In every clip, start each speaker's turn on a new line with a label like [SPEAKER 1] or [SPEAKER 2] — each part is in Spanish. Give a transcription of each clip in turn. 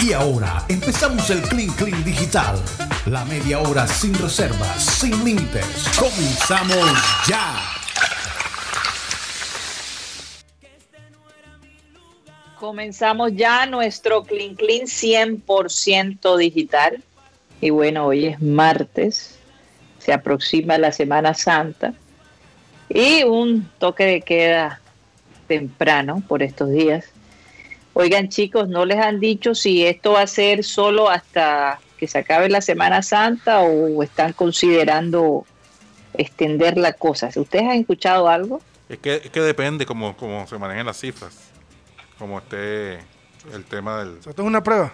[SPEAKER 1] Y ahora empezamos el Clean Clean Digital. La media hora sin reservas, sin límites. Comenzamos ya.
[SPEAKER 2] Comenzamos ya nuestro Clean Clean 100% digital. Y bueno, hoy es martes, se aproxima la Semana Santa y un toque de queda temprano por estos días. Oigan chicos, ¿no les han dicho si esto va a ser solo hasta que se acabe la Semana Santa o están considerando extender la cosa? ¿Ustedes han escuchado algo?
[SPEAKER 3] Es que, es que depende cómo, cómo se manejen las cifras, como esté el tema del...
[SPEAKER 4] Esto es una prueba.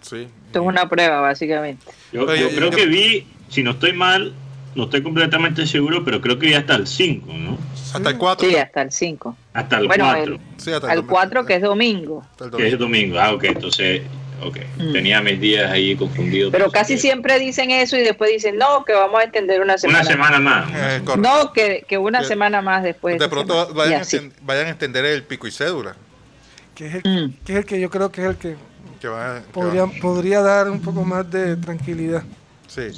[SPEAKER 3] Sí.
[SPEAKER 2] Esto es una prueba, básicamente.
[SPEAKER 5] Yo,
[SPEAKER 3] Oye,
[SPEAKER 5] yo
[SPEAKER 3] yo-
[SPEAKER 5] creo
[SPEAKER 3] yo-
[SPEAKER 5] que vi, si no estoy mal, no estoy completamente seguro, pero creo que vi hasta el 5, ¿no?
[SPEAKER 3] Hasta el 4.
[SPEAKER 2] Sí, hasta el 5.
[SPEAKER 5] Hasta el
[SPEAKER 2] Bueno,
[SPEAKER 5] 4,
[SPEAKER 2] el-
[SPEAKER 3] Sí, hasta el
[SPEAKER 2] 4 que es domingo.
[SPEAKER 5] que es
[SPEAKER 3] domingo.
[SPEAKER 5] Ah, ok, entonces, ok.
[SPEAKER 2] Mm.
[SPEAKER 5] Tenía mis días ahí confundidos.
[SPEAKER 2] Pero casi
[SPEAKER 5] eh,
[SPEAKER 2] siempre dicen eso y después dicen, no, que vamos a extender una semana.
[SPEAKER 5] Una semana más. una
[SPEAKER 3] Eh,
[SPEAKER 5] semana.
[SPEAKER 3] correcto.
[SPEAKER 2] No, que, que una
[SPEAKER 3] Que-
[SPEAKER 2] semana más después.
[SPEAKER 3] de pronto
[SPEAKER 2] semana.
[SPEAKER 3] Vayan a, vayan a extender el pico y cédula.
[SPEAKER 4] Que es, el,
[SPEAKER 2] Mm.
[SPEAKER 4] que es el que yo creo que es el que
[SPEAKER 3] Que va, que
[SPEAKER 4] podría,
[SPEAKER 3] va-
[SPEAKER 4] podría dar un poco más de tranquilidad.
[SPEAKER 3] Sí.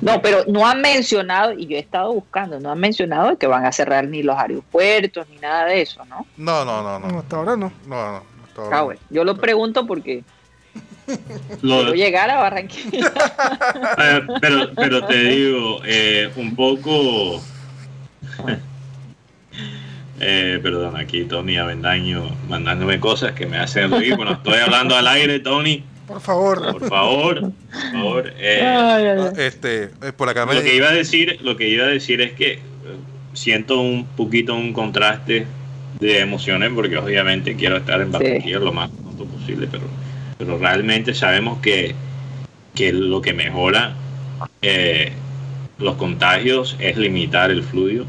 [SPEAKER 2] No, pero no han mencionado, y yo he estado buscando, no han mencionado que van a cerrar ni los aeropuertos ni nada de eso, ¿no?
[SPEAKER 3] No, no, no,
[SPEAKER 4] No,
[SPEAKER 3] no.
[SPEAKER 4] hasta ahora no.
[SPEAKER 3] No, no. hasta ahora
[SPEAKER 2] Ah, bueno, yo lo pregunto porque
[SPEAKER 5] Lo-
[SPEAKER 2] quiero llegar a Barranquilla.
[SPEAKER 5] Eh, pero, pero te digo, eh, un poco. Eh, perdón, aquí Tony Avendaño mandándome cosas que me hacen reír. Bueno, estoy hablando al aire, Tony.
[SPEAKER 4] Por favor.
[SPEAKER 5] Por favor, por favor. eh,
[SPEAKER 2] Ay, ay,
[SPEAKER 3] Ah,
[SPEAKER 2] ay.
[SPEAKER 3] Este, eh, por acá me
[SPEAKER 5] lo que iba a decir, lo que iba a decir es que eh, siento un poquito un contraste de emociones porque obviamente quiero estar en Barranquilla lo más pronto posible, pero, pero realmente sabemos que, que lo que mejora eh, los contagios es limitar el fluido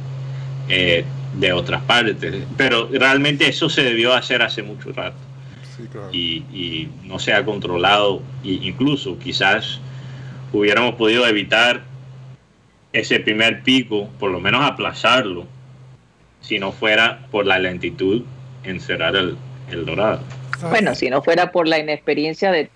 [SPEAKER 5] eh, de otras partes, pero realmente eso se debió hacer hace mucho rato
[SPEAKER 3] Sí, claro.
[SPEAKER 5] y, y no se ha controlado e incluso quizás hubiéramos podido evitar ese primer pico, por lo menos aplazarlo, si no fuera por la lentitud en cerrar el, el dorado.
[SPEAKER 2] Bueno, si no fuera por la inexperiencia de,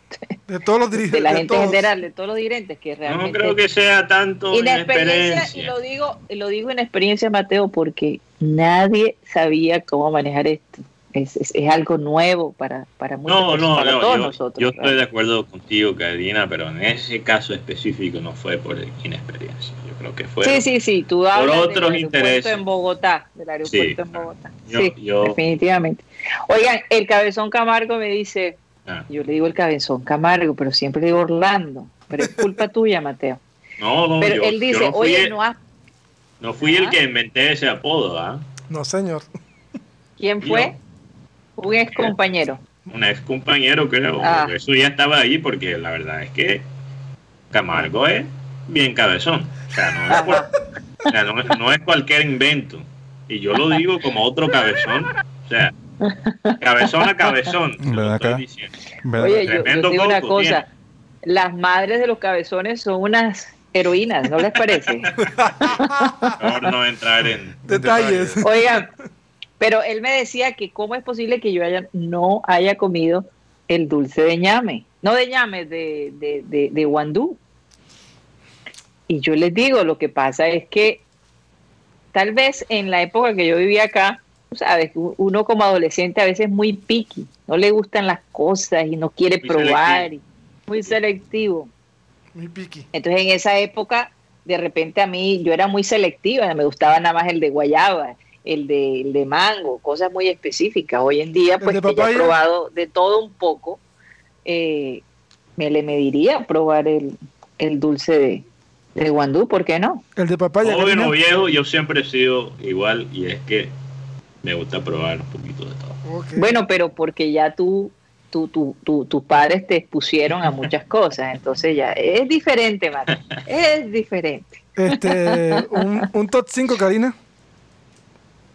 [SPEAKER 4] de todos los
[SPEAKER 2] de
[SPEAKER 4] dirigentes.
[SPEAKER 2] la
[SPEAKER 4] de
[SPEAKER 2] gente en
[SPEAKER 4] todos.
[SPEAKER 2] general, de todos los dirigentes, que
[SPEAKER 5] No
[SPEAKER 2] realmente...
[SPEAKER 5] creo que sea tanto
[SPEAKER 2] Inexperiencia, y
[SPEAKER 5] inexperiencia.
[SPEAKER 2] lo digo, y lo digo en experiencia, Mateo, porque nadie sabía cómo manejar esto. Es, es, es algo nuevo para, para, muchas
[SPEAKER 5] No, no,
[SPEAKER 2] para
[SPEAKER 5] no,
[SPEAKER 2] todos
[SPEAKER 5] yo,
[SPEAKER 2] nosotros.
[SPEAKER 5] yo estoy de acuerdo contigo, Karina, pero en ese caso específico no fue por inexperiencia. Yo creo que fue
[SPEAKER 2] Sí, sí, sí, tú hablas
[SPEAKER 5] otros
[SPEAKER 2] del aeropuerto
[SPEAKER 5] intereses.
[SPEAKER 2] en Bogotá, del aeropuerto
[SPEAKER 5] Sí.
[SPEAKER 2] en Bogotá.
[SPEAKER 5] Yo-
[SPEAKER 2] sí,
[SPEAKER 5] yo-
[SPEAKER 2] definitivamente. Oigan, el Cabezón Camargo me dice,
[SPEAKER 5] Ah.
[SPEAKER 2] yo le digo el Cabezón Camargo, pero siempre le digo Orlando, pero es culpa tuya, Mateo.
[SPEAKER 5] No, no,
[SPEAKER 2] Pero
[SPEAKER 5] yo,
[SPEAKER 2] él dice, oye,
[SPEAKER 5] el,
[SPEAKER 2] no has...
[SPEAKER 5] no fui el
[SPEAKER 2] Ah.
[SPEAKER 5] que inventé ese apodo, ¿ah?
[SPEAKER 4] No, señor.
[SPEAKER 2] ¿Quién fue? Un ex compañero.
[SPEAKER 5] un ex compañero, creo.
[SPEAKER 2] Ah.
[SPEAKER 5] Eso ya estaba ahí porque la verdad es que Camargo es bien cabezón. O sea, no es, por- o sea, no es- no es cualquier invento. Y yo lo digo como otro cabezón. O sea, cabezón a cabezón. lo estoy
[SPEAKER 3] acá.
[SPEAKER 5] diciendo.
[SPEAKER 3] ¿Verdad?
[SPEAKER 2] Oye, yo, digo una cosa, las madres de los cabezones son unas heroínas, ¿no les parece?
[SPEAKER 5] Mejor no entrar en...
[SPEAKER 4] Detalles.
[SPEAKER 2] Oigan, pero él me decía que cómo es posible que yo haya, no haya comido el dulce de ñame, no de ñame, de, de, de, de guandú. Y yo les digo, lo que pasa es que tal vez en la época que yo vivía acá, sabes, uno como adolescente a veces es muy picky, no le gustan las cosas y no quiere
[SPEAKER 5] Muy
[SPEAKER 2] probar, y muy selectivo.
[SPEAKER 4] Muy piqui.
[SPEAKER 2] Entonces en esa época, de repente a mí, yo era muy selectiva, me gustaba nada más el de guayaba, el de, el de mango, cosas muy específicas. Hoy en día,
[SPEAKER 4] ¿El
[SPEAKER 2] pues que ya he probado de todo un poco, eh, me le mediría probar el, el dulce de, de guandú, ¿por qué no?
[SPEAKER 4] El de papaya.
[SPEAKER 5] Joven
[SPEAKER 4] Karina.
[SPEAKER 5] o viejo, yo siempre he sido igual y es que me gusta probar un poquito de todo.
[SPEAKER 4] Ok.
[SPEAKER 2] Bueno, pero porque ya tú, tú, tú, tú- tus padres te expusieron a muchas cosas, entonces ya es diferente, Mate, es diferente.
[SPEAKER 4] Este, un, un top 5, Karina.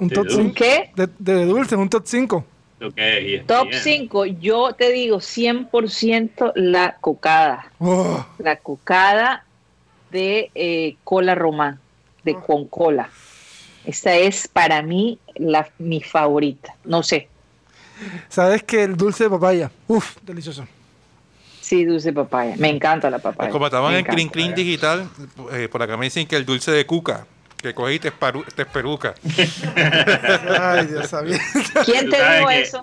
[SPEAKER 4] Un
[SPEAKER 5] ¿De
[SPEAKER 4] top
[SPEAKER 5] dulce?
[SPEAKER 4] 5.
[SPEAKER 2] ¿Qué?
[SPEAKER 4] De, de dulces, un top 5.
[SPEAKER 5] Lo que es
[SPEAKER 2] Top
[SPEAKER 5] ESPN.
[SPEAKER 2] 5, yo te digo 100% la cocada.
[SPEAKER 4] Oh,
[SPEAKER 2] La cocada de eh, cola román, de
[SPEAKER 4] Oh.
[SPEAKER 2] con cola. Esa es para mí la, mi favorita. No sé.
[SPEAKER 4] Sabes que el dulce de papaya. Uf, delicioso.
[SPEAKER 2] Sí, dulce papaya. Me encanta la papaya.
[SPEAKER 3] Como estaban
[SPEAKER 2] Me
[SPEAKER 3] en Clean. Clean Digital, eh, por acá me dicen que el dulce de cuca, que cogí te, esparu- te esperuca.
[SPEAKER 4] Ay, Dios sabía.
[SPEAKER 2] ¿Quién te dijo
[SPEAKER 5] que-
[SPEAKER 2] eso?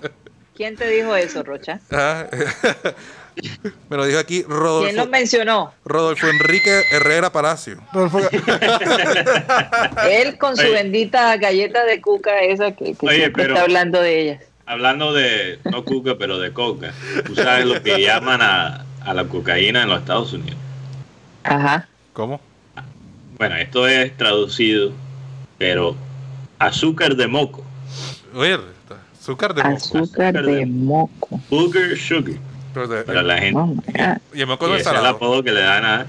[SPEAKER 2] ¿Quién te dijo eso, Rocha?
[SPEAKER 3] Ah, me lo dijo aquí
[SPEAKER 2] ¿Quién lo
[SPEAKER 3] Rodolfo,
[SPEAKER 2] mencionó?
[SPEAKER 3] Rodolfo Enrique Herrera Palacio.
[SPEAKER 4] Rodolfo,
[SPEAKER 2] Él con su
[SPEAKER 5] Oye.
[SPEAKER 2] bendita galleta de cuca esa que, que
[SPEAKER 5] Oye,
[SPEAKER 2] siempre
[SPEAKER 5] pero-
[SPEAKER 2] está hablando de ellas.
[SPEAKER 5] Hablando de, no cuca, pero de coca. Tú sabes lo que llaman a, a la cocaína en los Estados Unidos.
[SPEAKER 2] Ajá.
[SPEAKER 3] ¿Cómo?
[SPEAKER 5] Bueno, esto es traducido, pero azúcar de moco.
[SPEAKER 3] Oye, azúcar de moco.
[SPEAKER 2] Azúcar
[SPEAKER 5] Azúcar
[SPEAKER 2] de
[SPEAKER 5] de-
[SPEAKER 2] moco.
[SPEAKER 5] Booger sugar.
[SPEAKER 3] Pero de-
[SPEAKER 5] Para la gente.
[SPEAKER 2] Oh,
[SPEAKER 3] y el moco no es
[SPEAKER 5] el apodo que le dan a,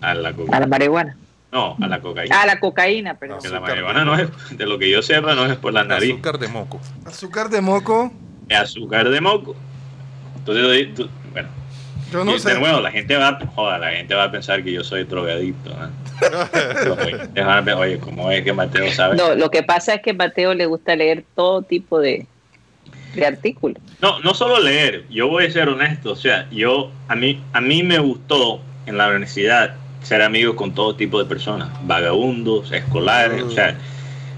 [SPEAKER 5] a la
[SPEAKER 2] A la
[SPEAKER 5] cocaína.
[SPEAKER 2] marihuana.
[SPEAKER 5] No, a la cocaína.
[SPEAKER 2] Ah, la cocaína, perdón.
[SPEAKER 5] Que la
[SPEAKER 3] azúcar.
[SPEAKER 5] marihuana no es, de lo que yo sepa, no es por la nariz.
[SPEAKER 3] Azúcar de moco.
[SPEAKER 4] azúcar de moco.
[SPEAKER 5] Azúcar de moco. Entonces, tú- bueno,
[SPEAKER 4] Yo no
[SPEAKER 5] y
[SPEAKER 4] sé.
[SPEAKER 5] de nuevo, la gente va, joder, la gente va a pensar que yo soy drogadicto. ¿no? A pensar, Oye, ¿cómo es que Mateo sabe?
[SPEAKER 2] No, lo que pasa es que a Mateo le gusta leer todo tipo de, de artículos.
[SPEAKER 5] No, no solo leer, yo voy a ser honesto, o sea, yo a mí a mí me gustó en la universidad ser amigo con todo tipo de personas, vagabundos, escolares, o sea,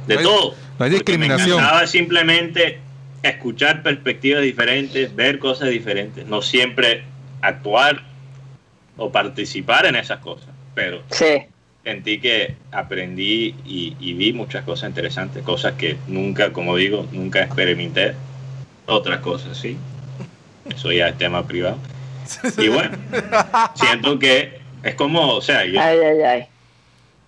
[SPEAKER 5] de
[SPEAKER 3] No hay-
[SPEAKER 5] todo.
[SPEAKER 3] no hay discriminación.
[SPEAKER 5] Me encantaba simplemente escuchar perspectivas diferentes, ver cosas diferentes, no siempre actuar o participar en esas cosas, pero
[SPEAKER 2] Sí.
[SPEAKER 5] sentí que aprendí y, y vi muchas cosas interesantes, cosas que nunca, como digo, nunca experimenté. Otras cosas, sí. Eso ya es tema privado. Y bueno, siento que es como, o sea, yo-
[SPEAKER 2] Ay, ay, ay.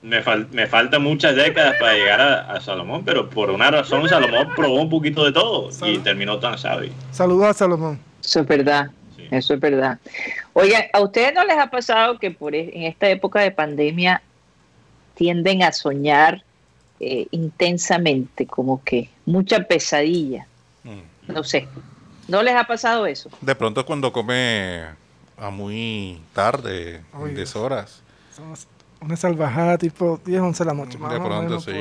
[SPEAKER 5] me, fal- me faltan muchas décadas para llegar a, a Salomón, pero por una razón Salomón probó un poquito de todo y terminó tan sabio.
[SPEAKER 4] Saludos a Salomón.
[SPEAKER 2] Eso es verdad. Eso es verdad. Oigan, ¿a ustedes no les ha pasado que por e- en esta época de pandemia tienden a soñar eh, intensamente, como que mucha pesadilla?
[SPEAKER 3] Mm.
[SPEAKER 2] No sé. ¿No les ha pasado eso?
[SPEAKER 3] De pronto cuando come a muy tarde,
[SPEAKER 4] Ay,
[SPEAKER 3] en.
[SPEAKER 4] Somos Una salvajada tipo 10, 11 de la noche. más
[SPEAKER 3] De pronto, sí.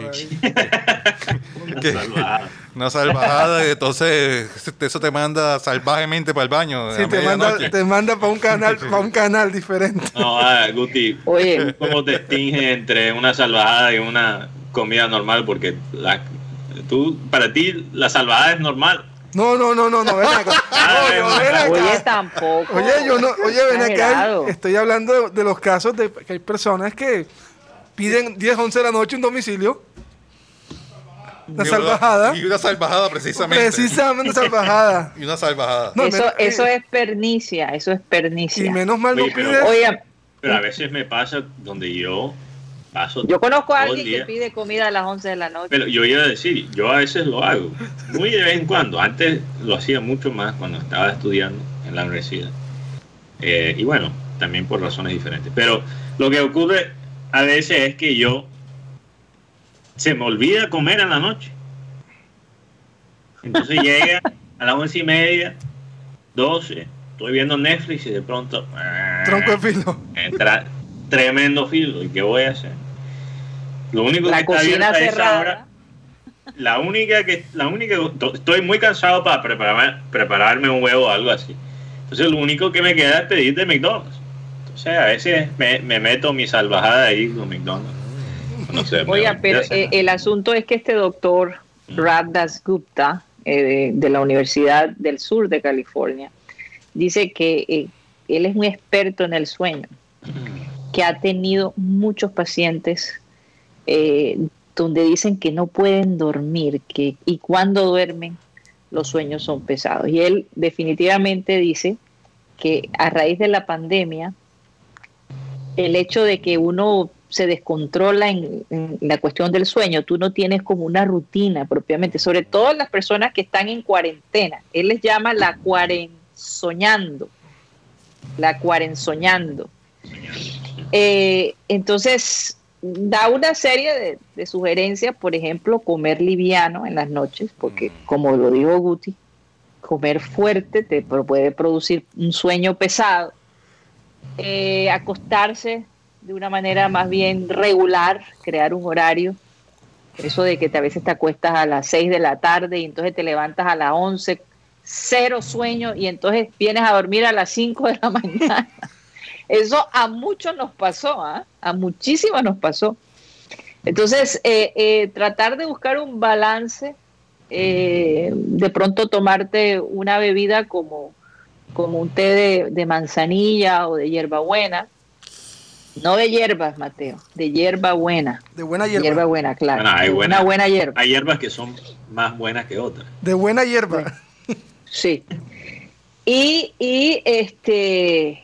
[SPEAKER 5] Salvajada.
[SPEAKER 3] Una salvajada y entonces eso te manda salvajemente para el baño.
[SPEAKER 4] Sí, te manda, te manda para un canal, para un canal diferente.
[SPEAKER 5] No, ah, Guti,
[SPEAKER 2] Oye,
[SPEAKER 5] ¿cómo te distingue entre una salvajada y una comida normal? Porque la, tú, para ti la salvajada es normal.
[SPEAKER 4] No, no, no, no, no, ven acá. No, no, ven acá.
[SPEAKER 2] oye, tampoco.
[SPEAKER 4] Oye, yo no, oye, ven acá, estoy hablando de, de los casos de que hay personas que piden 10, 11 de la noche un domicilio. Una salvajada.
[SPEAKER 3] Y una salvajada, precisamente.
[SPEAKER 4] Precisamente una salvajada.
[SPEAKER 3] Y una salvajada.
[SPEAKER 4] No,
[SPEAKER 2] eso,
[SPEAKER 4] me-
[SPEAKER 2] eso es pernicia, eso es pernicia.
[SPEAKER 4] Y menos mal no
[SPEAKER 5] Oye, pero-
[SPEAKER 4] pides.
[SPEAKER 2] Oigan,
[SPEAKER 5] Pero a veces me pasa donde yo paso.
[SPEAKER 2] yo conozco a alguien que pide comida a las 11 de la noche.
[SPEAKER 5] Pero yo iba a decir, yo a veces lo hago, muy de vez en cuando. Antes lo hacía mucho más cuando estaba estudiando en la universidad. Eh, y bueno, también por razones diferentes. Pero lo que ocurre a veces es que yo se me olvida comer en la noche. Entonces llega a las once y media, doce, estoy viendo Netflix y de pronto
[SPEAKER 4] Tronco de filo.
[SPEAKER 5] entra tremendo filo. ¿Y qué voy a hacer? Lo único
[SPEAKER 2] la
[SPEAKER 5] que
[SPEAKER 2] cocina cerrada.
[SPEAKER 5] la única que, la única, estoy muy cansado para preparar, prepararme un huevo o algo así. Entonces lo único que me queda es pedir de McDonald's. Entonces a veces me, me meto mi salvajada ahí con McDonald's. No sé,
[SPEAKER 2] Oiga, pero eh, el asunto es que este doctor Raddas Gupta eh, de, de la Universidad del Sur de California dice que eh, él es un experto en el sueño, que ha tenido muchos pacientes eh, donde dicen que no pueden dormir que, y cuando duermen los sueños son pesados. Y él definitivamente dice que a raíz de la pandemia, el hecho de que uno se descontrola en, en la cuestión del sueño, tú no tienes como una rutina propiamente, sobre todo las personas que están en cuarentena. Él les llama la cuarensoñando, la cuarensoñando. Eh, entonces, da una serie de, de sugerencias, por ejemplo, comer liviano en las noches, porque como lo dijo Guti, comer fuerte te puede producir un sueño pesado. Eh, acostarse de una manera más bien regular, crear un horario. Eso de que te- a veces te acuestas a las 6 de la tarde y entonces te levantas a las 11 cero sueño y entonces vienes a dormir a las 5 de la mañana. Eso a muchos nos pasó, ¿ah? a muchísimas nos pasó. Entonces, eh, eh, tratar de buscar un balance, eh, de pronto tomarte una bebida como, como un té de, manzanilla o de hierbabuena, no de hierbas, Mateo, de hierba buena.
[SPEAKER 4] De buena hierba.
[SPEAKER 2] buena, claro.
[SPEAKER 5] hay
[SPEAKER 2] buena, una buena hierba.
[SPEAKER 5] Hay hierbas que son más buenas que otras.
[SPEAKER 4] De buena hierba.
[SPEAKER 2] Sí. Y, y este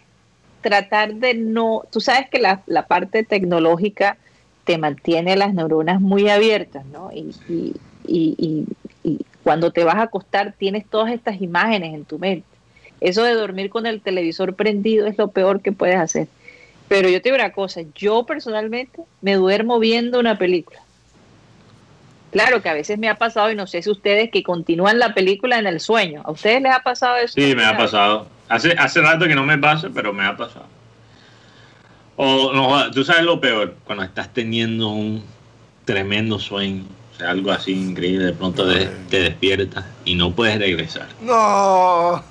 [SPEAKER 2] tratar de no, tú sabes que la, la parte tecnológica te mantiene las neuronas muy abiertas, ¿no? Y, y, y, y, cuando te vas a acostar tienes todas estas imágenes en tu mente. Eso de dormir con el televisor prendido es lo peor que puedes hacer. Pero yo te digo una cosa, yo personalmente me duermo viendo una película. Claro que a veces me ha pasado, y no sé si ustedes que continúan la película en el sueño. ¿A ustedes les ha pasado eso?
[SPEAKER 5] Sí, me ha pasado. Hace, hace rato que no me pasa, pero me ha pasado. O no, tú sabes lo peor, cuando estás teniendo un tremendo sueño algo así increíble, de pronto te despiertas y no puedes regresar.
[SPEAKER 4] No.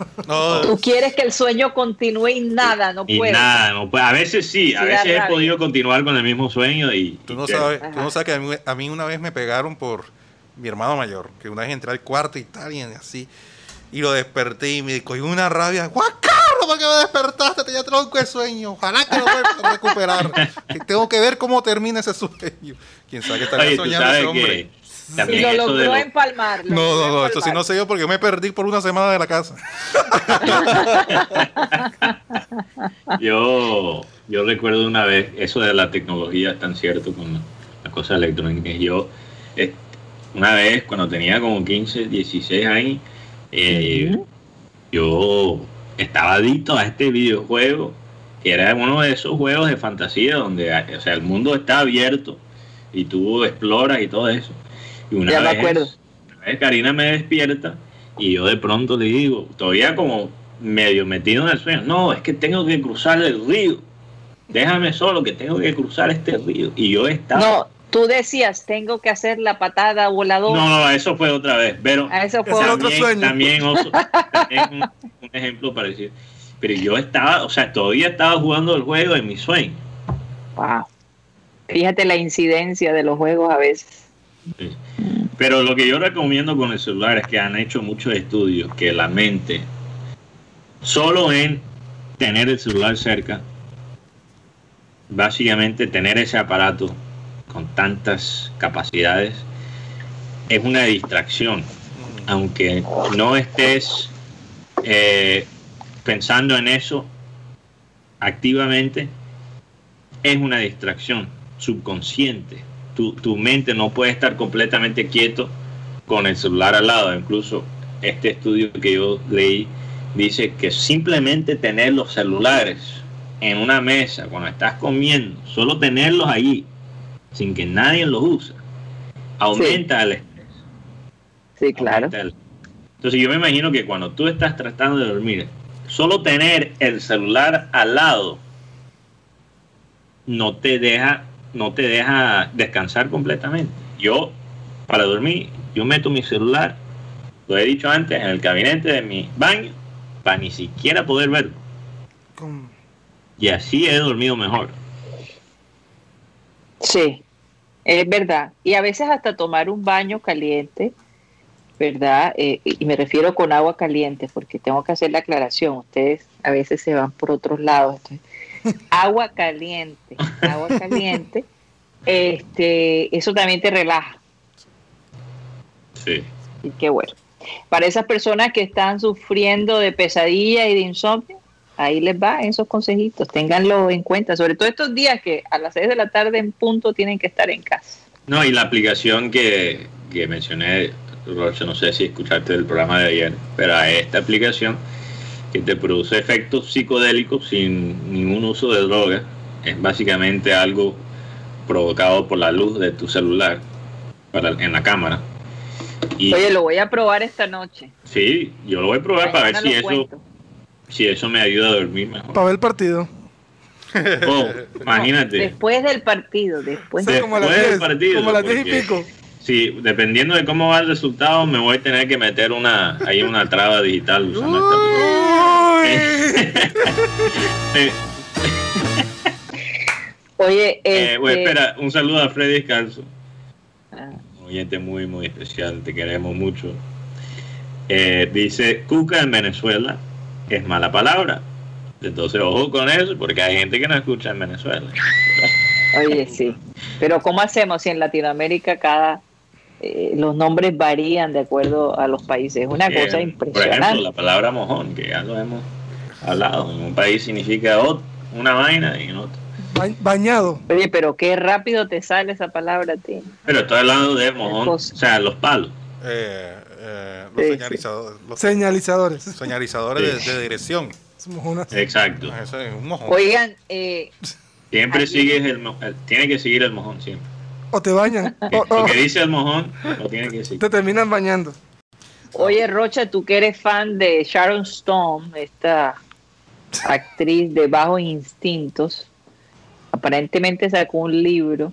[SPEAKER 2] Tú quieres que el sueño continúe y nada, no puedes.
[SPEAKER 5] Nada, no A veces sí, a veces he podido continuar con el mismo sueño y...
[SPEAKER 3] Tú no, sabes, tú no sabes que a mí, una vez me pegaron por mi hermano mayor, que una vez entré al cuarto y tal, y así, y lo desperté y me cogí una rabia. ¡Guaca! ¿por qué me despertaste? Tenía tronco de sueño. Ojalá que lo pueda recuperar. que tengo que ver cómo termina ese sueño. Quién sabe qué estaría soñando ese hombre.
[SPEAKER 2] y lo logró empalmar.
[SPEAKER 3] no, no, no, esto sí no sé yo porque me perdí por una semana de la casa.
[SPEAKER 5] yo, yo recuerdo una vez, eso de la tecnología es tan cierto con las cosas electrónicas. Yo, eh, una vez, cuando tenía como 15, 16 años, eh, yo estaba adicto a este videojuego, que era uno de esos juegos de fantasía donde o sea, el mundo está abierto y tú exploras y todo eso. Y una, vez, Karina me despierta y yo de pronto le digo, todavía como medio metido en el sueño, no, es que tengo que cruzar el río. Déjame solo que tengo que cruzar este río. Y yo estaba...
[SPEAKER 2] No, tú decías, tengo que hacer la patada voladora.
[SPEAKER 5] No, no, eso fue otra vez. Pero
[SPEAKER 2] ah, eso fue
[SPEAKER 5] otro sueño. También, otro, también un ejemplo parecido. Pero yo estaba, o sea, todavía estaba jugando el juego en mi sueño.
[SPEAKER 2] Wow. Fíjate la incidencia de los juegos a veces.
[SPEAKER 5] Pero lo que yo recomiendo con el celular es que han hecho muchos estudios que la mente, solo en tener el celular cerca, básicamente tener ese aparato con tantas capacidades, es una distracción. Aunque no estés eh, pensando en eso activamente, es una distracción subconsciente. Tu, tu, mente no puede estar completamente quieto con el celular al lado. Incluso este estudio que yo leí dice que simplemente tener los celulares en una mesa cuando estás comiendo, solo tenerlos ahí, sin que nadie los use, aumenta el estrés.
[SPEAKER 2] Sí, claro.
[SPEAKER 5] Entonces yo me imagino que cuando tú estás tratando de dormir, solo tener el celular al lado no te deja, no te deja descansar completamente. Yo, para dormir, yo meto mi celular, lo he dicho antes, en el gabinete de mi baño, para ni siquiera poder verlo. Y así he dormido mejor.
[SPEAKER 2] Sí, es verdad. Y a veces hasta tomar un baño caliente ¿verdad? Eh, y me refiero con agua caliente, porque tengo que hacer la aclaración, ustedes a veces se van por otros lados. agua caliente, agua caliente, este, eso también te relaja.
[SPEAKER 5] Sí.
[SPEAKER 2] Y qué bueno. Para esas personas que están sufriendo de pesadilla y de insomnio, ahí les va esos consejitos, ténganlo en cuenta, sobre todo estos días que a las 6 de la tarde en punto tienen que estar en casa.
[SPEAKER 5] No, y la aplicación que, que mencioné no sé si escuchaste el programa de ayer, pero a esta aplicación que te produce efectos psicodélicos sin ningún uso de droga, es básicamente algo provocado por la luz de tu celular para, en la cámara.
[SPEAKER 2] Y, Oye, lo voy a probar esta noche.
[SPEAKER 5] Sí, yo lo voy a probar para ver si eso, si eso me ayuda a dormir mejor.
[SPEAKER 4] Para ver el partido.
[SPEAKER 5] Oh, imagínate.
[SPEAKER 2] después del partido, después,
[SPEAKER 5] después del partido.
[SPEAKER 4] Como las 10 y pico.
[SPEAKER 5] Sí, dependiendo de cómo va el resultado, me voy a tener que meter una ahí una traba digital usando esta
[SPEAKER 4] Uy.
[SPEAKER 2] Oye,
[SPEAKER 5] Eh, bueno,
[SPEAKER 2] este,
[SPEAKER 5] espera, un saludo a Freddy Descalzo.
[SPEAKER 2] ah,
[SPEAKER 5] Un oyente muy, muy especial, te queremos mucho. Eh, dice, Cuca en Venezuela es mala palabra. Entonces, ojo con eso, porque hay gente que no escucha en Venezuela.
[SPEAKER 2] Oye, sí. Pero ¿cómo hacemos si en Latinoamérica cada eh, los nombres varían de acuerdo a los países? Es una cosa
[SPEAKER 5] Por
[SPEAKER 2] impresionante.
[SPEAKER 5] ejemplo, la palabra mojón, que ya lo hemos hablado. En un país significa ot- una vaina y en otro.
[SPEAKER 4] Ba- bañado.
[SPEAKER 2] Oye, pero qué rápido te sale esa palabra a ti.
[SPEAKER 5] Pero estoy hablando de mojón, o sea, los palos.
[SPEAKER 3] Eh, eh, los,
[SPEAKER 2] Sí,
[SPEAKER 3] señalizadores, los
[SPEAKER 4] Señalizadores.
[SPEAKER 3] señalizadores de, de dirección.
[SPEAKER 4] Somos
[SPEAKER 5] Exacto.
[SPEAKER 3] Eso es un mojón.
[SPEAKER 2] Oigan, eh,
[SPEAKER 5] Siempre
[SPEAKER 2] Aquí-
[SPEAKER 5] sigues el, el- tiene que seguir el mojón siempre.
[SPEAKER 4] O te bañan. O, o
[SPEAKER 5] Lo que dice el mojón, lo tiene que seguir.
[SPEAKER 4] te terminan bañando.
[SPEAKER 2] oye Rocha, tú que eres fan de Sharon Stone, esta actriz de bajos instintos, aparentemente sacó un libro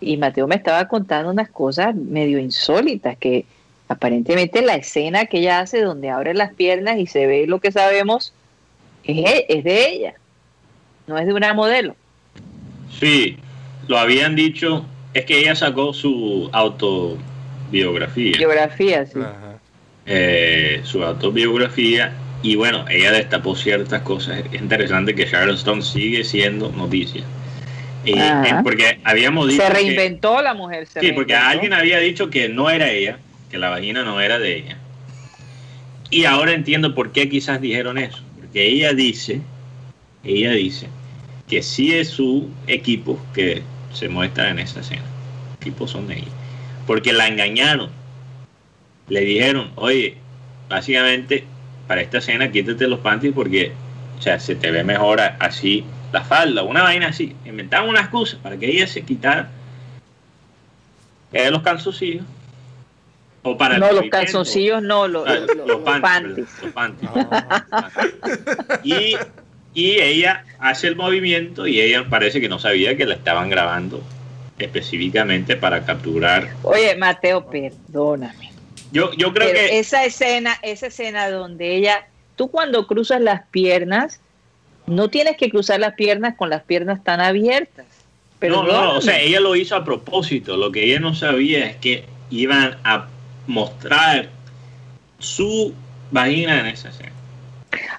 [SPEAKER 2] y Mateo me estaba contando unas cosas medio insólitas que aparentemente la escena que ella hace donde abre las piernas y se ve lo que sabemos es, e- es de ella, no es de una modelo.
[SPEAKER 5] Sí, lo habían dicho, es que ella sacó su autobiografía,
[SPEAKER 2] Biografía, sí.
[SPEAKER 3] Ajá.
[SPEAKER 5] eh, su autobiografía, y bueno, ella destapó ciertas cosas. Es interesante que Sharon Stone sigue siendo noticia. Y,
[SPEAKER 2] Ajá.
[SPEAKER 5] eh, porque habíamos dicho
[SPEAKER 2] Se
[SPEAKER 5] que-
[SPEAKER 2] reinventó la mujer. se
[SPEAKER 5] sí, porque alguien había dicho que no era ella, que la vagina no era de ella. Y ahora entiendo por qué quizás dijeron eso. Porque ella dice, ella dice que sí es su equipo que se muestra en esa escena. Equipos son de ella. Porque la engañaron. Le dijeron, oye, básicamente para esta escena quítate los panties porque o sea, se te ve mejor así la falda, una vaina así. Inventaron una excusa para que ella se quitara eh, los calzoncillos. O para el
[SPEAKER 2] No, los calzoncillos no, los,
[SPEAKER 5] Ah,
[SPEAKER 2] los- los
[SPEAKER 5] los
[SPEAKER 2] panties.
[SPEAKER 5] panties, los panties.
[SPEAKER 3] Ah,
[SPEAKER 5] Y, y ella hace el movimiento y ella parece que no sabía que la estaban grabando específicamente para capturar.
[SPEAKER 2] Oye, Mateo, perdóname.
[SPEAKER 5] Yo, yo creo
[SPEAKER 2] Pero
[SPEAKER 5] que
[SPEAKER 2] esa escena, esa escena donde ella, tú cuando cruzas las piernas, no tienes que cruzar las piernas con las piernas tan abiertas.
[SPEAKER 5] no, no, o sea, ella lo hizo a propósito. Lo que ella no sabía es que iban a mostrar su vagina en esa escena.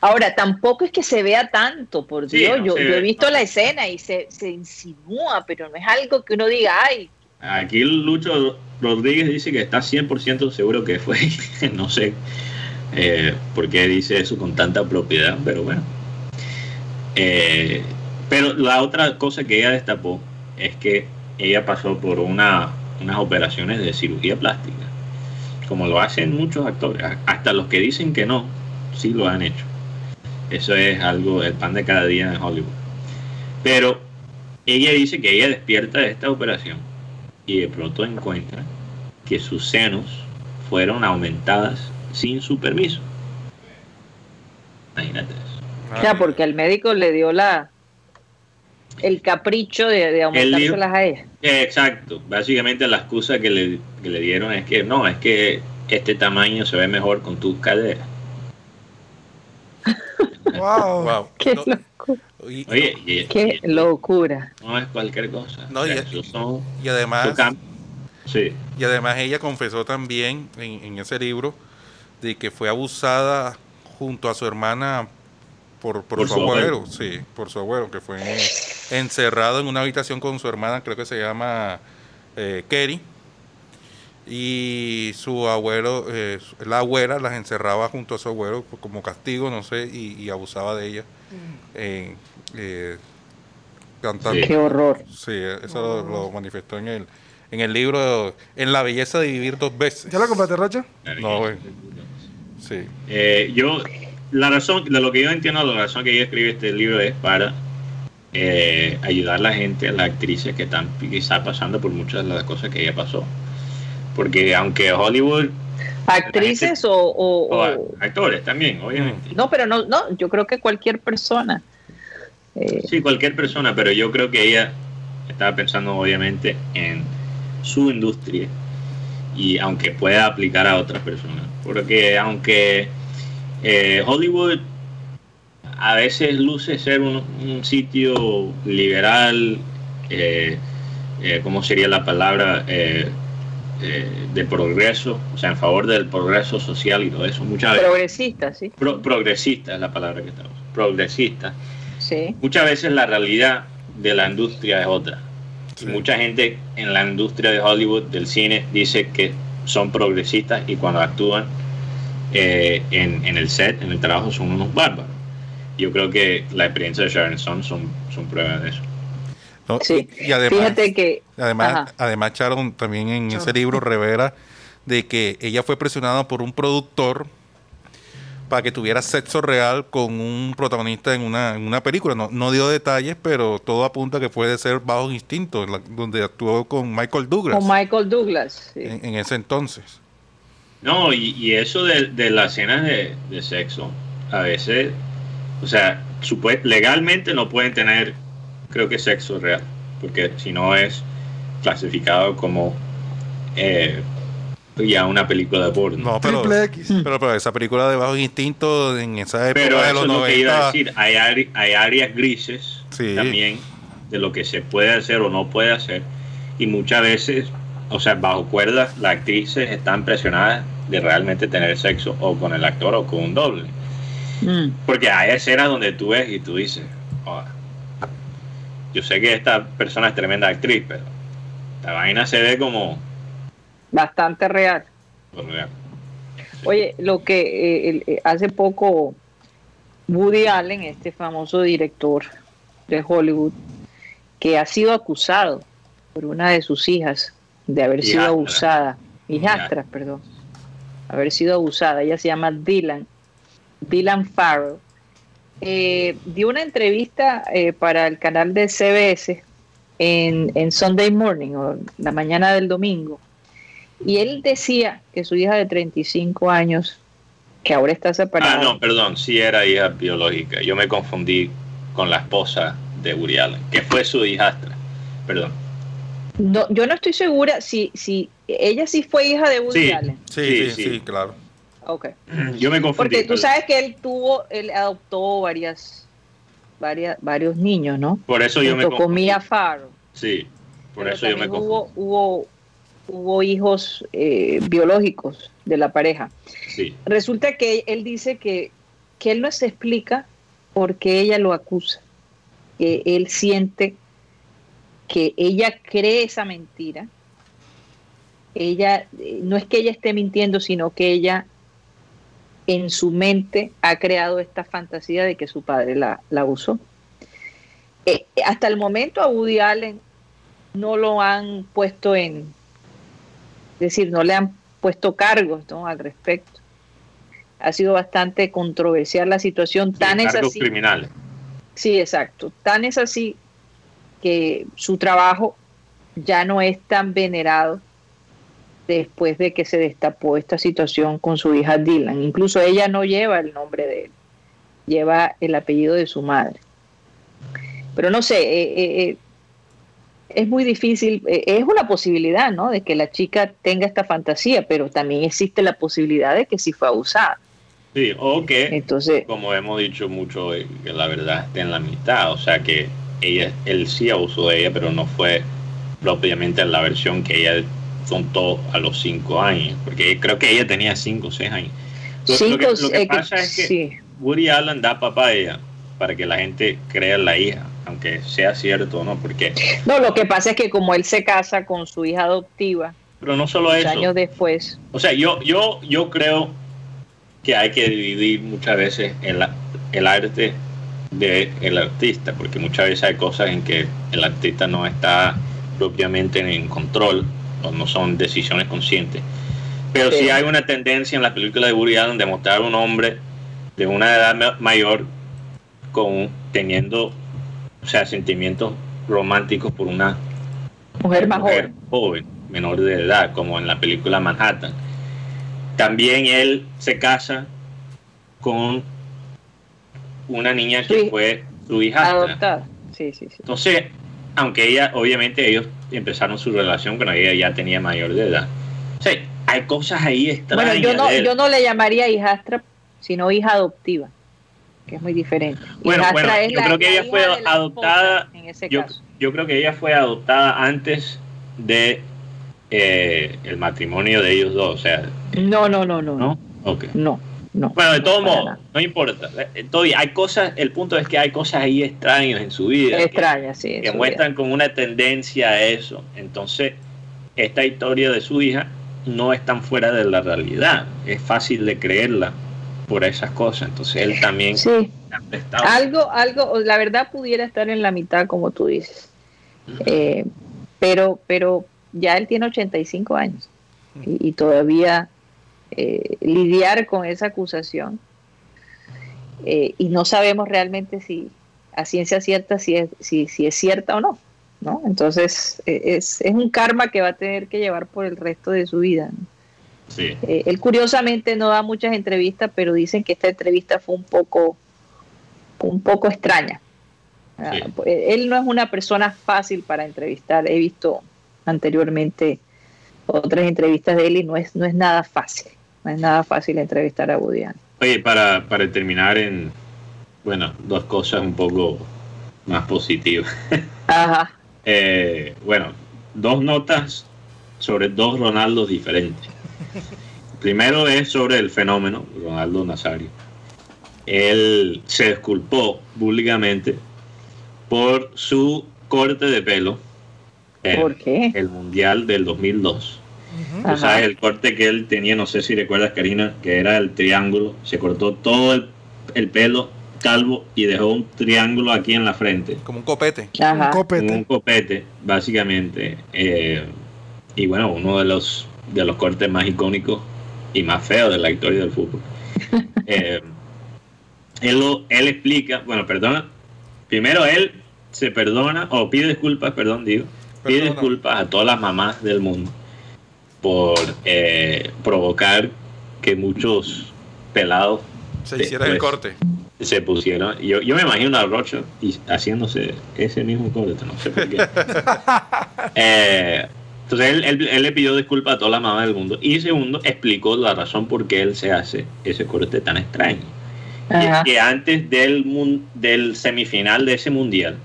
[SPEAKER 2] Ahora, tampoco es que se vea tanto, por
[SPEAKER 5] Sí,
[SPEAKER 2] Dios.
[SPEAKER 5] no
[SPEAKER 2] yo, he visto
[SPEAKER 5] no.
[SPEAKER 2] la escena y se, se insinúa, pero no es algo que uno diga, ay,
[SPEAKER 5] Aquí Lucho Rodríguez dice que está 100% seguro que fue. no sé eh, por qué dice eso con tanta propiedad, pero bueno. Eh, pero la otra cosa que ella destapó es que ella pasó por una, unas operaciones de cirugía plástica, como lo hacen muchos actores, hasta los que dicen que no, sí lo han hecho. Eso es algo, el pan de cada día en Hollywood. Pero ella dice que ella despierta de esta operación y de pronto encuentra que sus senos fueron aumentadas sin su permiso. Imagínate eso.
[SPEAKER 2] o sea, porque el médico le dio la el capricho de, de aumentárselas a ella.
[SPEAKER 5] Exacto. Básicamente la excusa que le, que le dieron es que no, es que este tamaño se ve mejor con tus caderas.
[SPEAKER 4] Wow.
[SPEAKER 3] Wow.
[SPEAKER 2] Qué
[SPEAKER 3] No,
[SPEAKER 2] locura.
[SPEAKER 3] y,
[SPEAKER 5] Oye, y,
[SPEAKER 2] Qué
[SPEAKER 5] y-
[SPEAKER 2] locura.
[SPEAKER 5] no es cualquier cosa.
[SPEAKER 3] No,
[SPEAKER 5] O sea, son-
[SPEAKER 3] y además,
[SPEAKER 5] sí.
[SPEAKER 3] y además ella confesó también en, en ese libro de que fue abusada junto a su hermana por, por,
[SPEAKER 5] Por
[SPEAKER 3] su,
[SPEAKER 5] su
[SPEAKER 3] abuelo,
[SPEAKER 5] abuelo.
[SPEAKER 3] sí, por su abuelo, que fue encerrado en una habitación con su hermana, creo que se llama eh, Kerry, y su abuelo, eh, la abuela las encerraba junto a su abuelo como castigo, no sé, y, y abusaba de ella, eh, eh, cantando.
[SPEAKER 5] Sí.
[SPEAKER 2] Qué horror.
[SPEAKER 3] Sí, eso lo, lo manifestó en el, en el libro En la belleza de vivir dos veces.
[SPEAKER 4] ¿Ya lo compraste, Rocha?
[SPEAKER 3] No, güey. Sí.
[SPEAKER 5] Eh, yo, la razón, de lo que yo entiendo, la razón que yo escribí este libro es para eh, ayudar a la gente, a las actrices que están quizá pasando por muchas de las cosas que ella pasó. Porque aunque Hollywood,
[SPEAKER 2] ¿Actrices o, o-
[SPEAKER 5] o
[SPEAKER 2] o-
[SPEAKER 5] actores también, obviamente.
[SPEAKER 2] No, pero no, no, yo creo que cualquier persona. Eh,
[SPEAKER 5] Sí, cualquier persona, pero yo creo que ella estaba pensando obviamente en su industria y aunque pueda aplicar a otras personas. Porque aunque eh, Hollywood a veces luce ser un, un sitio liberal, eh, eh, ¿cómo sería la palabra? Eh, eh, de progreso, o sea, en favor del progreso social y todo eso. Muchas veces,
[SPEAKER 2] Progresista, sí.
[SPEAKER 5] pro- progresista es la palabra que estamos. Progresista.
[SPEAKER 2] Sí.
[SPEAKER 5] Muchas veces la realidad de la industria es otra.
[SPEAKER 3] Sí.
[SPEAKER 5] Mucha gente en la industria de Hollywood, del cine, dice que son progresistas y cuando actúan eh, en, en el set, en el trabajo, son unos bárbaros. Yo creo que la experiencia de Sharon Stone son, son pruebas de eso.
[SPEAKER 3] ¿no?
[SPEAKER 2] Sí.
[SPEAKER 3] Y además,
[SPEAKER 2] Fíjate que.
[SPEAKER 3] además,
[SPEAKER 2] Ajá.
[SPEAKER 3] además Sharon también en ese libro revela de que ella fue presionada por un productor para que tuviera sexo real con un protagonista en una, en una película. No, no dio detalles, pero todo apunta que puede ser Bajo Instinto, la- donde actuó con Michael Douglas
[SPEAKER 2] Con Michael Douglas. sí.
[SPEAKER 3] en, en ese entonces.
[SPEAKER 5] No, y, y eso de, de las escenas de, de sexo, a veces, o sea, legalmente no pueden tener, creo que sexo real, porque si no es clasificado como eh, ya una película de porno.
[SPEAKER 3] No, pero, pero, pero esa película de Bajo Instinto en esa época
[SPEAKER 5] Pero
[SPEAKER 3] de
[SPEAKER 5] eso
[SPEAKER 3] los
[SPEAKER 5] es lo que iba a
[SPEAKER 3] 90.
[SPEAKER 5] decir, hay, hay áreas grises
[SPEAKER 3] Sí.
[SPEAKER 5] también de lo que se puede hacer o no puede hacer, y muchas veces, o sea, bajo cuerdas, las actrices están presionadas de realmente tener sexo o con el actor o con un doble.
[SPEAKER 2] Mm.
[SPEAKER 5] Porque hay escenas donde tú ves y tú dices, "Oh, yo sé que esta persona es tremenda actriz, pero la vaina se ve como...
[SPEAKER 2] Bastante real. Oye, lo que eh, el- eh, hace poco Woody Allen, este famoso director de Hollywood, que ha sido acusado por una de sus hijas de haber sido abusada, hijastra, perdón, haber sido abusada. Ella se llama Dylan, Dylan Farrell. Eh, dio una entrevista eh, para el canal de CBS en, en Sunday Morning, o la mañana del domingo, y él decía que su hija de 35 años, que ahora está separada,
[SPEAKER 5] Ah, no, perdón, sí era hija biológica. Yo me confundí con la esposa de Allen, que fue su hijastra. Perdón.
[SPEAKER 2] No- yo no estoy segura si, si ella sí fue hija de Woody
[SPEAKER 5] Sí.
[SPEAKER 2] Allen.
[SPEAKER 3] Sí,
[SPEAKER 5] Sí,
[SPEAKER 3] sí,
[SPEAKER 5] sí.
[SPEAKER 3] sí, claro.
[SPEAKER 2] Ok.
[SPEAKER 5] Yo me confundí.
[SPEAKER 2] Porque tú sabes que él tuvo, él adoptó varias, varias varios niños, ¿no?
[SPEAKER 5] Por eso yo me
[SPEAKER 2] Junto
[SPEAKER 5] confundí.
[SPEAKER 2] Mia Farrow.
[SPEAKER 5] Sí, por
[SPEAKER 2] Pero
[SPEAKER 5] eso yo me confundí.
[SPEAKER 2] hubo, hubo, hubo hijos eh, biológicos de la pareja.
[SPEAKER 5] Sí.
[SPEAKER 2] Resulta que él dice que, que él no se explica por qué ella lo acusa. Que él siente que ella cree esa mentira. Ella, eh, no es que ella esté mintiendo, sino que ella en su mente ha creado esta fantasía de que su padre la, la abusó. Eh, hasta el momento a Woody Allen no lo han puesto en, es decir, no le han puesto cargos ¿no? al respecto. Ha sido bastante controversial la situación, tan es así.
[SPEAKER 5] criminales.
[SPEAKER 2] Sí, exacto. Tan es así que su trabajo ya no es tan venerado después de que se destapó esta situación con su hija Dylan. Incluso ella no lleva el nombre de él, lleva el apellido de su madre. Pero no sé, eh, eh, eh, es muy difícil, eh, es una posibilidad, ¿no? De que la chica tenga esta fantasía, pero también existe la posibilidad de que sí fue abusada.
[SPEAKER 5] Sí, o que,
[SPEAKER 2] Entonces,
[SPEAKER 5] como hemos dicho mucho, que la verdad está en la mitad. O sea que ella, él sí abusó de ella, pero no fue propiamente la versión que ella contó a los cinco años. Porque creo que ella tenía cinco o seis años. Lo- lo
[SPEAKER 2] cinco,
[SPEAKER 5] que, lo que
[SPEAKER 2] eh,
[SPEAKER 5] pasa es que
[SPEAKER 2] sí.
[SPEAKER 5] Woody Allen da papá a ella para que la gente crea la hija, aunque sea cierto o no, porque
[SPEAKER 2] No, lo que pasa es que como él se casa con su hija adoptiva
[SPEAKER 5] pero no solo eso.
[SPEAKER 2] años después,
[SPEAKER 5] O sea, yo, yo, yo creo que hay que dividir muchas veces el, el arte del artista, porque muchas veces hay cosas en que el artista no está propiamente en control o no son decisiones conscientes. Pero sí,
[SPEAKER 2] Sí.
[SPEAKER 5] hay una tendencia en la película de Woody Allen de mostrar a un hombre de una edad ma- mayor con teniendo, o sea, sentimientos románticos por una
[SPEAKER 2] mujer más
[SPEAKER 5] mujer
[SPEAKER 2] joven.
[SPEAKER 5] joven, menor de edad, como en la película Manhattan. También él se casa con una niña que
[SPEAKER 2] Sí.
[SPEAKER 5] fue su hijastra.
[SPEAKER 2] Adoptada. Sí, sí, sí.
[SPEAKER 5] Entonces, aunque ella, obviamente ellos empezaron su relación cuando ella ya tenía mayor de edad. Sí, hay cosas ahí extrañas.
[SPEAKER 2] Bueno, yo no, yo no le llamaría hijastra, sino hija adoptiva, que es muy diferente.
[SPEAKER 5] Bueno, bueno,
[SPEAKER 2] es
[SPEAKER 5] yo
[SPEAKER 2] la-
[SPEAKER 5] creo que
[SPEAKER 2] la
[SPEAKER 5] ella
[SPEAKER 2] hija
[SPEAKER 5] fue adoptada,
[SPEAKER 2] esposa, En ese
[SPEAKER 5] yo,
[SPEAKER 2] caso.
[SPEAKER 5] yo creo que ella fue adoptada antes de eh, el matrimonio de ellos dos, o sea,
[SPEAKER 2] No, no, no, no, no.
[SPEAKER 5] No Bueno, de todos modos, no importa. Eh, Todavía hay cosas, el punto es que hay cosas ahí extrañas en su vida. que-
[SPEAKER 2] Extraña, sí.
[SPEAKER 5] que muestran como una tendencia a eso. Entonces, esta historia de su hija no es tan fuera de la realidad. Es fácil de creerla por esas cosas. Entonces, él también.
[SPEAKER 2] Sí, algo, algo, la verdad pudiera estar en la mitad, como tú dices. Eh, pero, pero ya él tiene 85 años y, y todavía eh, lidiar con esa acusación eh, y no sabemos realmente si a ciencia cierta si es, si, si es cierta o no. ¿no? Entonces eh, es, es un karma que va a tener que llevar por el resto de su vida. ¿no?
[SPEAKER 5] Sí.
[SPEAKER 2] Eh, él curiosamente no da muchas entrevistas, pero dicen que esta entrevista fue un poco, un poco extraña. Ah,
[SPEAKER 5] Sí.
[SPEAKER 2] pues, Él no es una persona fácil para entrevistar. He visto anteriormente otras entrevistas de él y no es, no es nada fácil. No es nada fácil entrevistar a Woody Allen.
[SPEAKER 5] Oye, para, para terminar en, bueno, dos cosas un poco más positivas.
[SPEAKER 2] Ajá.
[SPEAKER 5] Eh, bueno, dos notas sobre dos Ronaldos diferentes. Primero es sobre el fenómeno, Ronaldo Nazario. Él se disculpó públicamente por su corte de pelo en
[SPEAKER 2] ¿Por qué?
[SPEAKER 5] el Mundial del 2002.
[SPEAKER 2] Ajá.
[SPEAKER 5] sabes, el corte que él tenía, no sé si recuerdas, Karina, que era el triángulo. Se cortó todo el, el pelo calvo y dejó un triángulo aquí en la frente
[SPEAKER 3] Como un copete.
[SPEAKER 4] Un
[SPEAKER 2] Ajá.
[SPEAKER 4] copete.
[SPEAKER 5] un copete, básicamente. eh, y bueno, uno de los, de los cortes más icónicos y más feos de la historia del fútbol. Eh, él, lo- él explica, bueno, perdona, primero él se perdona, o pide disculpas, perdón, digo, pide
[SPEAKER 3] Perdona.
[SPEAKER 5] disculpas a todas las mamás del mundo por eh, provocar que muchos pelados
[SPEAKER 3] Se hiciera el
[SPEAKER 5] Después.
[SPEAKER 3] corte.
[SPEAKER 5] se pusieron. Yo, yo me imagino a Rocha y haciéndose ese mismo corte, no sé por qué. Eh, entonces él, él- él le pidió disculpas a todas las mamás del mundo. Y segundo, explicó la razón por qué él se hace ese corte tan extraño. Y es
[SPEAKER 2] Ajá.
[SPEAKER 5] que antes del, del semifinal de ese mundial,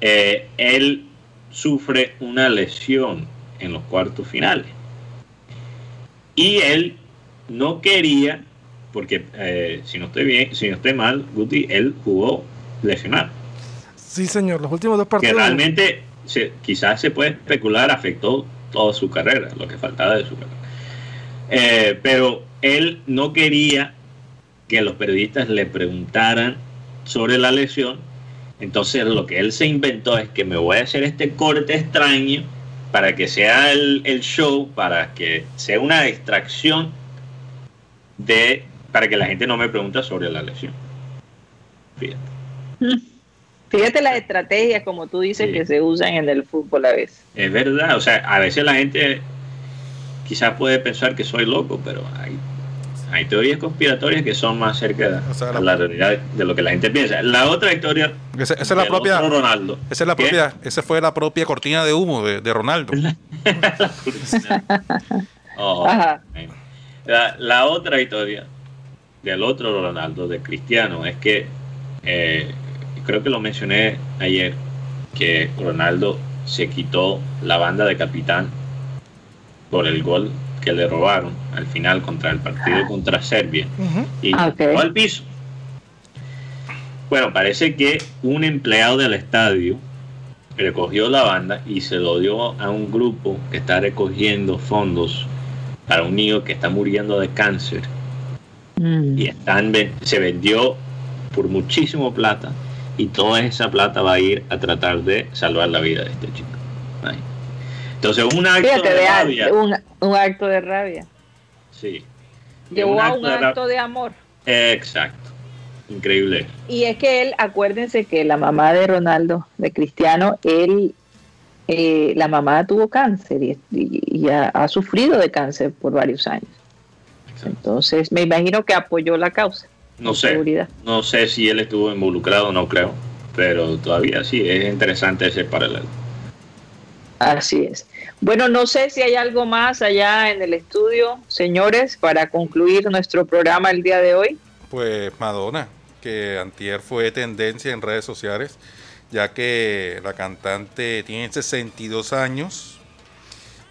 [SPEAKER 5] eh, él sufre una lesión en los cuartos finales. Y él no quería, porque eh, si no estoy bien, si no estoy mal, Guti, él jugó lesionado.
[SPEAKER 4] Sí, señor. Los últimos dos
[SPEAKER 5] Que
[SPEAKER 4] partidos.
[SPEAKER 5] realmente se- quizás se puede especular, afectó toda su carrera, lo que faltaba de su carrera. Eh, pero él no quería que los periodistas le preguntaran sobre la lesión. Entonces lo que él se inventó es que me voy a hacer este corte extraño para que sea el, el show, para que sea una distracción de para que la gente no me pregunte sobre la lesión. Fíjate.
[SPEAKER 2] Fíjate las estrategias, como tú dices,
[SPEAKER 5] Sí.
[SPEAKER 2] que se usan en el fútbol a veces.
[SPEAKER 5] Es verdad, o sea, a veces la gente quizás puede pensar que soy loco, pero hay, hay teorías conspiratorias que son más cerca
[SPEAKER 3] O sea, la-
[SPEAKER 5] la realidad de lo que la gente piensa. La otra historia
[SPEAKER 3] Esa, esa es la propia.
[SPEAKER 5] Ronaldo.
[SPEAKER 3] Esa es la
[SPEAKER 5] ¿Qué?
[SPEAKER 3] propia, esa fue la propia cortina de humo de, de Ronaldo.
[SPEAKER 5] Oh, la otra historia del otro Ronaldo, de Cristiano, es que eh, creo que lo mencioné ayer, que Ronaldo se quitó la banda de capitán por el gol que le robaron al final contra el partido contra Serbia y
[SPEAKER 2] Ah,
[SPEAKER 5] al piso. Bueno, parece que un empleado del estadio recogió la banda y se lo dio a un grupo que está recogiendo fondos para un niño que está muriendo de cáncer
[SPEAKER 2] Mm.
[SPEAKER 5] y están se vendió por muchísimo plata y toda esa plata va a ir a tratar de salvar la vida de este chico. Ahí. Entonces, un acto
[SPEAKER 2] Fíjate,
[SPEAKER 5] de rabia,
[SPEAKER 2] un, un acto de rabia.
[SPEAKER 5] sí,
[SPEAKER 2] Llevó a un acto de amor.
[SPEAKER 5] exacto, increíble.
[SPEAKER 2] Y es que él, acuérdense que la mamá de Ronaldo, de Cristiano, él, eh, la mamá tuvo cáncer y, y- y ha, ha sufrido de cáncer por varios años. Entonces, me imagino que apoyó la causa.
[SPEAKER 5] No sé,
[SPEAKER 2] seguridad.
[SPEAKER 5] no sé si él estuvo involucrado, no creo, pero todavía sí, es interesante ese paralelo.
[SPEAKER 2] Así es. Bueno, no sé si hay algo más allá en el estudio, señores, para concluir nuestro programa el día de hoy.
[SPEAKER 3] Pues Madonna, que antier fue tendencia en redes sociales, ya que la cantante tiene 62 años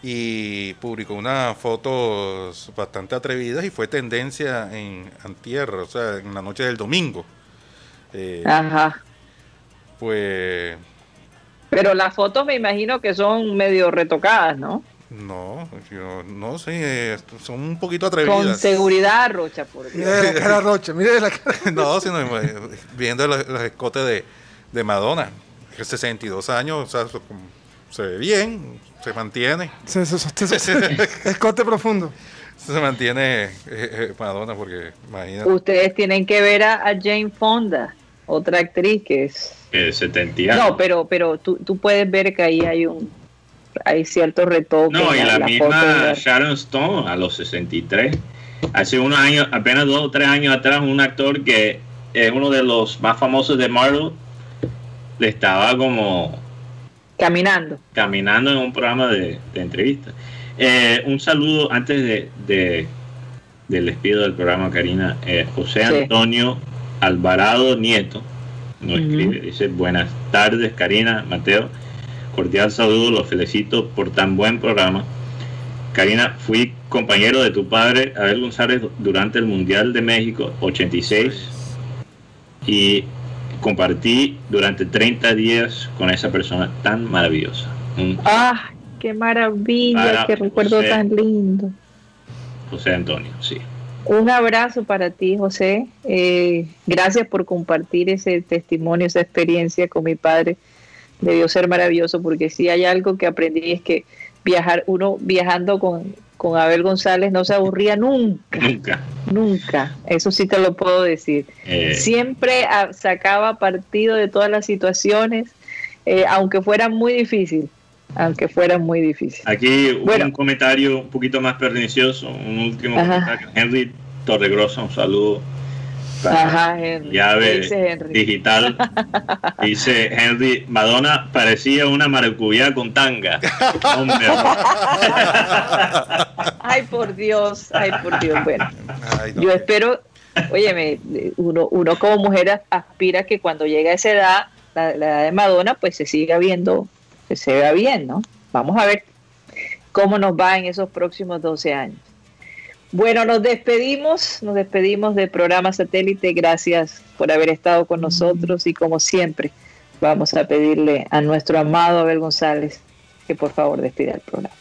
[SPEAKER 3] y publicó unas fotos bastante atrevidas y fue tendencia en antier, o sea, en la noche del domingo. Eh,
[SPEAKER 2] Ajá.
[SPEAKER 3] Pues
[SPEAKER 2] Pero las fotos me imagino que son medio retocadas, ¿no?
[SPEAKER 3] no, yo no sé, eh, son un poquito
[SPEAKER 2] Con
[SPEAKER 3] atrevidas.
[SPEAKER 2] seguridad, Rocha, por Dios.
[SPEAKER 4] Mire la cara rocha, mire la cara.
[SPEAKER 3] No, sino eh, viendo los, los escotes de, de Madonna, que 62 años, o sea, se ve bien, se mantiene,
[SPEAKER 4] Se- se- se- se- Escote profundo.
[SPEAKER 3] se mantiene eh, eh, Madonna, porque imagínate.
[SPEAKER 2] Ustedes tienen que ver a, a Jane Fonda, otra actriz que es...
[SPEAKER 5] El 70 y algo.
[SPEAKER 2] No, pero, pero tú, tú puedes ver que ahí hay un hay cierto retoque.
[SPEAKER 5] No, y la, misma Sharon Stone a los 63. Hace unos años, apenas dos o tres años atrás, un actor que es uno de los más famosos de Marvel, le estaba como
[SPEAKER 2] Caminando.
[SPEAKER 5] caminando en un programa de, de entrevistas. Eh, un saludo antes de, de- del despido del programa, Karina. Eh, José
[SPEAKER 2] Sí.
[SPEAKER 5] Alvarado Nieto nos escribe, dice, buenas tardes, Karina, Mateo. Cordial saludo, los felicito por tan buen programa. Karina, fui compañero de tu padre, Abel González, durante el Mundial de México 86 y compartí durante 30 días con esa persona tan maravillosa.
[SPEAKER 2] ¡Ah! ¡Qué maravilla! ¡Qué recuerdo
[SPEAKER 5] José.
[SPEAKER 2] tan lindo!
[SPEAKER 5] José Antonio, sí.
[SPEAKER 2] Un abrazo para ti, José. Eh, gracias por compartir ese testimonio, esa experiencia con mi padre. Debió ser maravilloso porque si hay algo que aprendí es que viajar, uno viajando con, con Abel González no se aburría nunca,
[SPEAKER 5] Nunca.
[SPEAKER 2] nunca. Eso sí te lo puedo decir.
[SPEAKER 5] eh,
[SPEAKER 2] Siempre ah, sacaba partido de todas las situaciones, eh, aunque fueran muy difíciles, aunque fueran muy difíciles.
[SPEAKER 5] Aquí
[SPEAKER 2] Bueno.
[SPEAKER 5] un comentario un poquito más pernicioso, un último
[SPEAKER 2] Ajá.
[SPEAKER 5] comentario. Henry Torregrosa, un saludo.
[SPEAKER 2] Ajá, Henry. ¿Qué
[SPEAKER 5] Llave
[SPEAKER 2] dice Henry?
[SPEAKER 5] digital. Dice Henry, Madonna parecía una maracuyá con tanga. Hombre,
[SPEAKER 2] Ay, por Dios, ay, por Dios. Bueno,
[SPEAKER 3] Ay, no,
[SPEAKER 2] yo espero, óyeme, uno, uno como mujer a- aspira que cuando llegue a esa edad, la, la edad de Madonna, pues se siga viendo, que se vea bien, ¿no? Vamos a ver cómo nos va en esos próximos 12 años. Bueno, nos despedimos, nos despedimos del programa satélite. Gracias por haber estado con nosotros y como siempre, vamos a pedirle a nuestro amado Abel González que por favor despida el programa.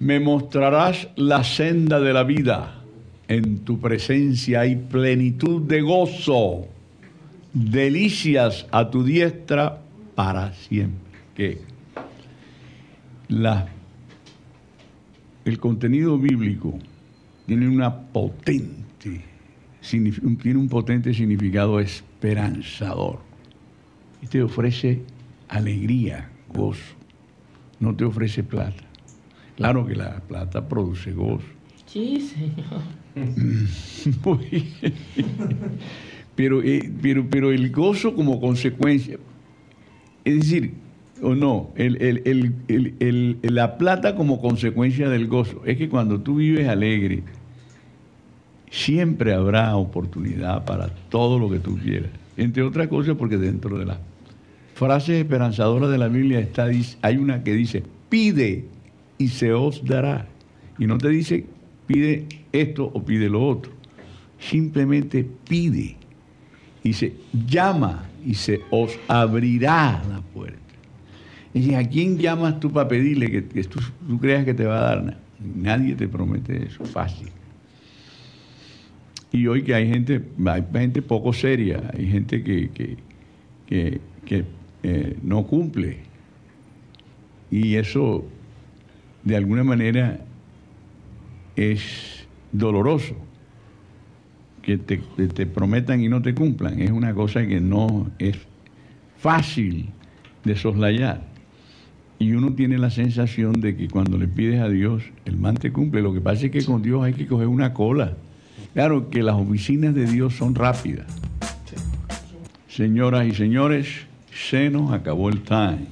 [SPEAKER 6] Me mostrarás la senda de la vida. En tu presencia hay plenitud de gozo, delicias a tu diestra para siempre. Que la, el contenido bíblico tiene una potente, tiene un potente significado esperanzador. Y te ofrece alegría, gozo. No te ofrece plata. Claro que la plata produce gozo.
[SPEAKER 7] Sí, señor.
[SPEAKER 6] pero, eh, pero, pero el gozo como consecuencia, es decir, o no, el- el- el- la plata como consecuencia del gozo, es que cuando tú vives alegre, siempre habrá oportunidad para todo lo que tú quieras. Entre otras cosas, porque dentro de las frases esperanzadoras de la Biblia está, hay una que dice, pide y se os dará. Y no te dice, pide esto o pide lo otro. Simplemente pide. Dice, llama y se os abrirá la puerta. Y ¿a quién llamas tú para pedirle que, tú, creas que te va a dar? Nadie te promete eso, fácil. Y hoy que hay gente, hay gente poco seria, hay gente que, que, que- eh, no cumple. Y eso, de alguna manera, es doloroso. Que te, que te prometan y no te cumplan. Es una cosa que no es fácil de soslayar. Y uno tiene la sensación de que cuando le pides a Dios, el man te cumple. Lo que pasa es que con Dios hay que coger una cola. Claro que las oficinas de Dios son rápidas. Señoras y señores, se nos acabó el time.